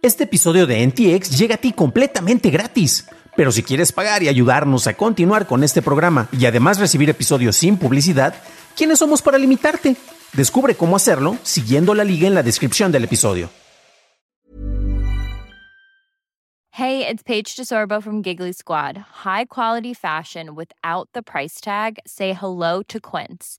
Este episodio de NTX llega a ti completamente gratis. Pero si quieres pagar y ayudarnos a continuar con este programa y además recibir episodios sin publicidad, ¿quiénes somos para limitarte? Descubre cómo hacerlo siguiendo la liga en la descripción del episodio. Hey, it's Paige DeSorbo from Giggly Squad. High quality fashion without the price tag. Say hello to Quince.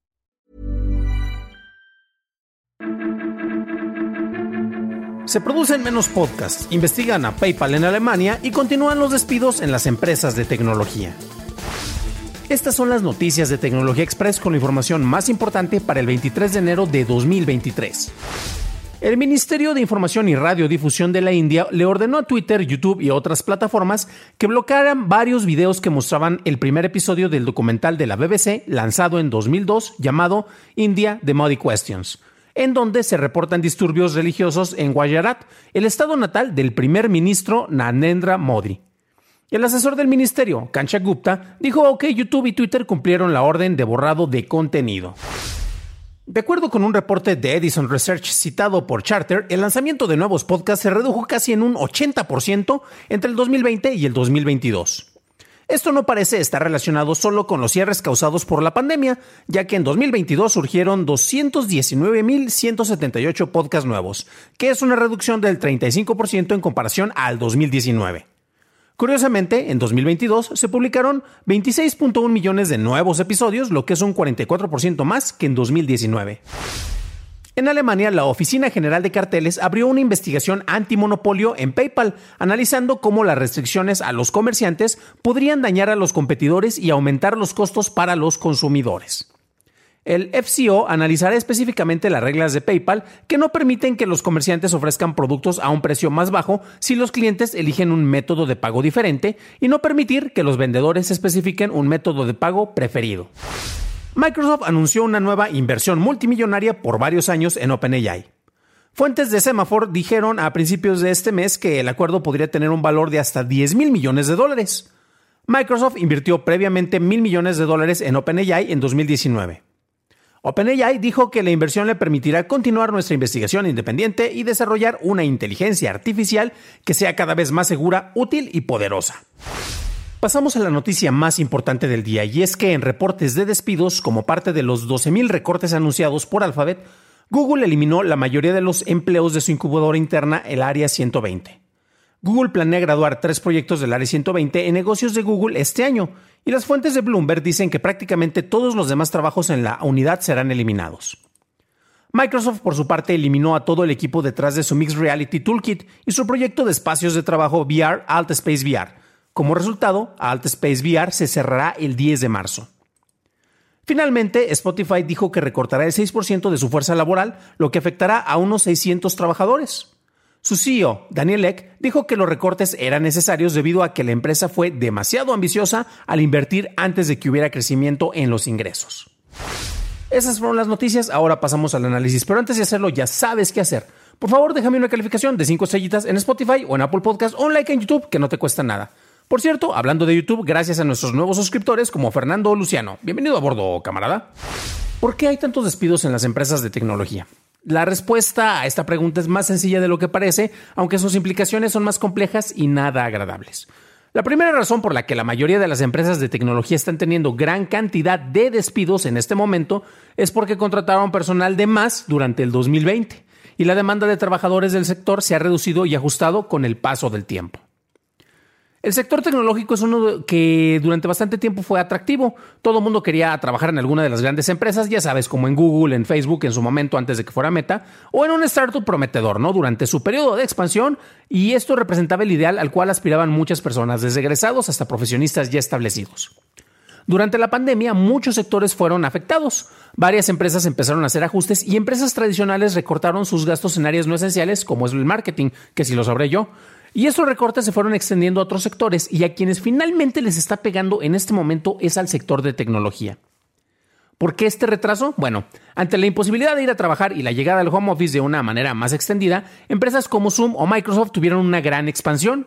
Se producen menos podcasts, investigan a PayPal en Alemania y continúan los despidos en las empresas de tecnología. Estas son las noticias de Tecnología Express con la información más importante para el 23 de enero de 2023. El Ministerio de Información y Radiodifusión de la India le ordenó a Twitter, YouTube y otras plataformas que bloquearan varios videos que mostraban el primer episodio del documental de la BBC lanzado en 2002 llamado India The Modi Questions, en donde se reportan disturbios religiosos en Gujarat, el estado natal del primer ministro Narendra Modi. El asesor del ministerio, Kancha Gupta, dijo que YouTube y Twitter cumplieron la orden de borrado de contenido. De acuerdo con un reporte de Edison Research citado por Charter, el lanzamiento de nuevos podcasts se redujo casi en un 80% entre el 2020 y el 2022. Esto no parece estar relacionado solo con los cierres causados por la pandemia, ya que en 2022 surgieron 219.178 podcasts nuevos, que es una reducción del 35% en comparación al 2019. Curiosamente, en 2022 se publicaron 26.1 millones de nuevos episodios, lo que es un 44% más que en 2019. En Alemania, la Oficina General de Carteles abrió una investigación antimonopolio en PayPal, analizando cómo las restricciones a los comerciantes podrían dañar a los competidores y aumentar los costos para los consumidores. El FCO analizará específicamente las reglas de PayPal que no permiten que los comerciantes ofrezcan productos a un precio más bajo si los clientes eligen un método de pago diferente y no permitir que los vendedores especifiquen un método de pago preferido. Microsoft anunció una nueva inversión multimillonaria por varios años en OpenAI. Fuentes de Semaphore dijeron a principios de este mes que el acuerdo podría tener un valor de hasta 10 mil millones de dólares. Microsoft invirtió previamente mil millones de dólares en OpenAI en 2019. OpenAI dijo que la inversión le permitirá continuar nuestra investigación independiente y desarrollar una inteligencia artificial que sea cada vez más segura, útil y poderosa. Pasamos a la noticia más importante del día y es que en reportes de despidos, como parte de los 12.000 recortes anunciados por Alphabet, Google eliminó la mayoría de los empleos de su incubadora interna, el Área 120. Google planea graduar tres proyectos del Área 120 en negocios de Google este año, y las fuentes de Bloomberg dicen que prácticamente todos los demás trabajos en la unidad serán eliminados. Microsoft, por su parte, eliminó a todo el equipo detrás de su Mixed Reality Toolkit y su proyecto de espacios de trabajo VR Alt Space VR. Como resultado, Alt Space VR se cerrará el 10 de marzo. Finalmente, Spotify dijo que recortará el 6% de su fuerza laboral, lo que afectará a unos 600 trabajadores. Su CEO, Daniel Eck, dijo que los recortes eran necesarios debido a que la empresa fue demasiado ambiciosa al invertir antes de que hubiera crecimiento en los ingresos. Esas fueron las noticias, ahora pasamos al análisis, pero antes de hacerlo ya sabes qué hacer. Por favor, déjame una calificación de 5 estrellitas en Spotify o en Apple Podcast o un like en YouTube que no te cuesta nada. Por cierto, hablando de YouTube, gracias a nuestros nuevos suscriptores como Fernando Luciano. Bienvenido a bordo, camarada. ¿Por qué hay tantos despidos en las empresas de tecnología? La respuesta a esta pregunta es más sencilla de lo que parece, aunque sus implicaciones son más complejas y nada agradables. La primera razón por la que la mayoría de las empresas de tecnología están teniendo gran cantidad de despidos en este momento es porque contrataron personal de más durante el 2020 y la demanda de trabajadores del sector se ha reducido y ajustado con el paso del tiempo. El sector tecnológico es uno que durante bastante tiempo fue atractivo. Todo el mundo quería trabajar en alguna de las grandes empresas, ya sabes, como en Google, en Facebook en su momento antes de que fuera Meta, o en un startup prometedor, ¿no? Durante su periodo de expansión, y esto representaba el ideal al cual aspiraban muchas personas, desde egresados hasta profesionistas ya establecidos. Durante la pandemia, muchos sectores fueron afectados. Varias empresas empezaron a hacer ajustes y empresas tradicionales recortaron sus gastos en áreas no esenciales, como es el marketing, que si lo sabré yo. Y esos recortes se fueron extendiendo a otros sectores y a quienes finalmente les está pegando en este momento es al sector de tecnología. ¿Por qué este retraso? Bueno, ante la imposibilidad de ir a trabajar y la llegada del home office de una manera más extendida, empresas como Zoom o Microsoft tuvieron una gran expansión.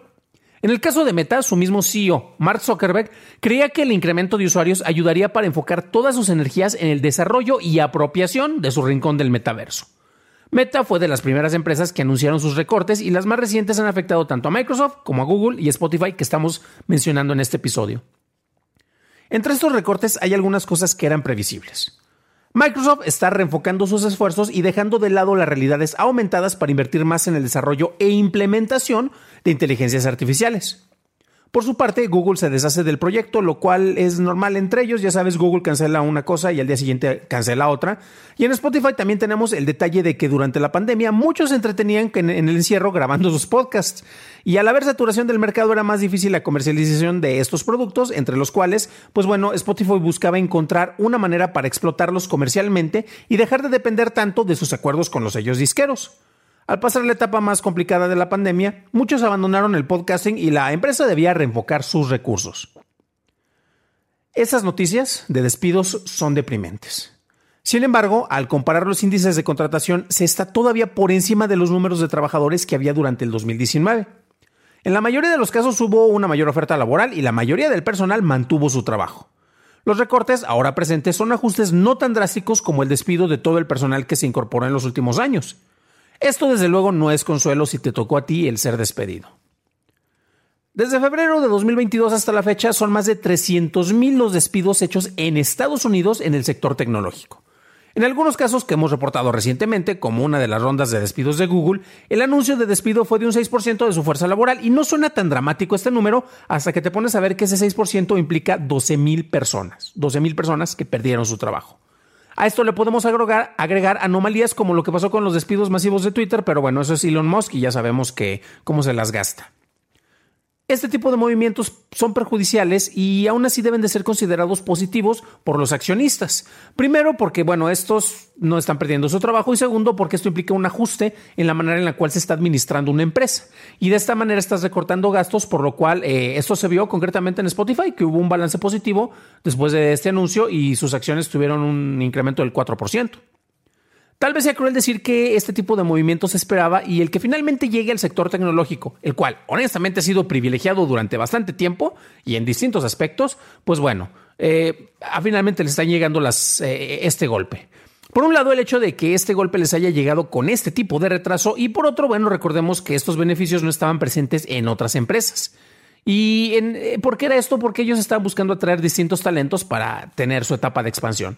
En el caso de Meta, su mismo CEO, Mark Zuckerberg, creía que el incremento de usuarios ayudaría para enfocar todas sus energías en el desarrollo y apropiación de su rincón del metaverso. Meta fue de las primeras empresas que anunciaron sus recortes y las más recientes han afectado tanto a Microsoft como a Google y Spotify que estamos mencionando en este episodio. Entre estos recortes hay algunas cosas que eran previsibles. Microsoft está reenfocando sus esfuerzos y dejando de lado las realidades aumentadas para invertir más en el desarrollo e implementación de inteligencias artificiales. Por su parte, Google se deshace del proyecto, lo cual es normal entre ellos. Ya sabes, Google cancela una cosa y al día siguiente cancela otra. Y en Spotify también tenemos el detalle de que durante la pandemia muchos se entretenían en el encierro grabando sus podcasts. Y al haber saturación del mercado era más difícil la comercialización de estos productos, entre los cuales, pues bueno, Spotify buscaba encontrar una manera para explotarlos comercialmente y dejar de depender tanto de sus acuerdos con los sellos disqueros. Al pasar la etapa más complicada de la pandemia, muchos abandonaron el podcasting y la empresa debía reenfocar sus recursos. Esas noticias de despidos son deprimentes. Sin embargo, al comparar los índices de contratación, se está todavía por encima de los números de trabajadores que había durante el 2019. En la mayoría de los casos hubo una mayor oferta laboral y la mayoría del personal mantuvo su trabajo. Los recortes ahora presentes son ajustes no tan drásticos como el despido de todo el personal que se incorporó en los últimos años. Esto desde luego no es consuelo si te tocó a ti el ser despedido. Desde febrero de 2022 hasta la fecha son más de 300.000 los despidos hechos en Estados Unidos en el sector tecnológico. En algunos casos que hemos reportado recientemente, como una de las rondas de despidos de Google, el anuncio de despido fue de un 6% de su fuerza laboral y no suena tan dramático este número hasta que te pones a ver que ese 6% implica 12.000 personas, 12.000 personas que perdieron su trabajo. A esto le podemos agregar, agregar, anomalías como lo que pasó con los despidos masivos de Twitter, pero bueno, eso es Elon Musk y ya sabemos que cómo se las gasta. Este tipo de movimientos son perjudiciales y aún así deben de ser considerados positivos por los accionistas. Primero, porque bueno, estos no están perdiendo su trabajo y segundo, porque esto implica un ajuste en la manera en la cual se está administrando una empresa. Y de esta manera estás recortando gastos, por lo cual eh, esto se vio concretamente en Spotify, que hubo un balance positivo después de este anuncio y sus acciones tuvieron un incremento del 4%. Tal vez sea cruel decir que este tipo de movimientos se esperaba y el que finalmente llegue al sector tecnológico, el cual honestamente ha sido privilegiado durante bastante tiempo y en distintos aspectos, pues bueno, eh, finalmente les están llegando eh, este golpe. Por un lado, el hecho de que este golpe les haya llegado con este tipo de retraso y por otro, bueno, recordemos que estos beneficios no estaban presentes en otras empresas. ¿Y eh, por qué era esto? Porque ellos estaban buscando atraer distintos talentos para tener su etapa de expansión.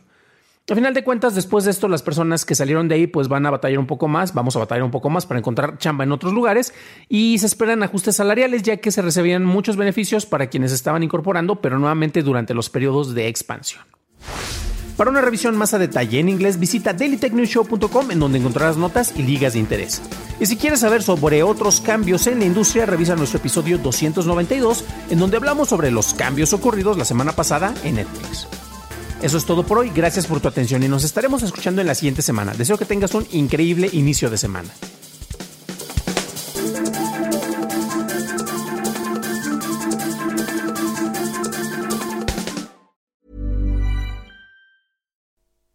Al final de cuentas, después de esto, las personas que salieron de ahí pues van a batallar un poco más, vamos a batallar un poco más para encontrar chamba en otros lugares y se esperan ajustes salariales ya que se recibían muchos beneficios para quienes estaban incorporando, pero nuevamente durante los periodos de expansión. Para una revisión más a detalle en inglés, visita dailytechnewshow.com en donde encontrarás notas y ligas de interés. Y si quieres saber sobre otros cambios en la industria, revisa nuestro episodio 292 en donde hablamos sobre los cambios ocurridos la semana pasada en Netflix. Eso es todo por hoy. Gracias por tu atención y nos estaremos escuchando en la siguiente semana. Deseo que tengas un increíble inicio de semana.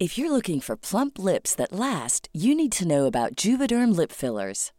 If you're looking for plump lips that last, you need to know about Juvederm lip fillers.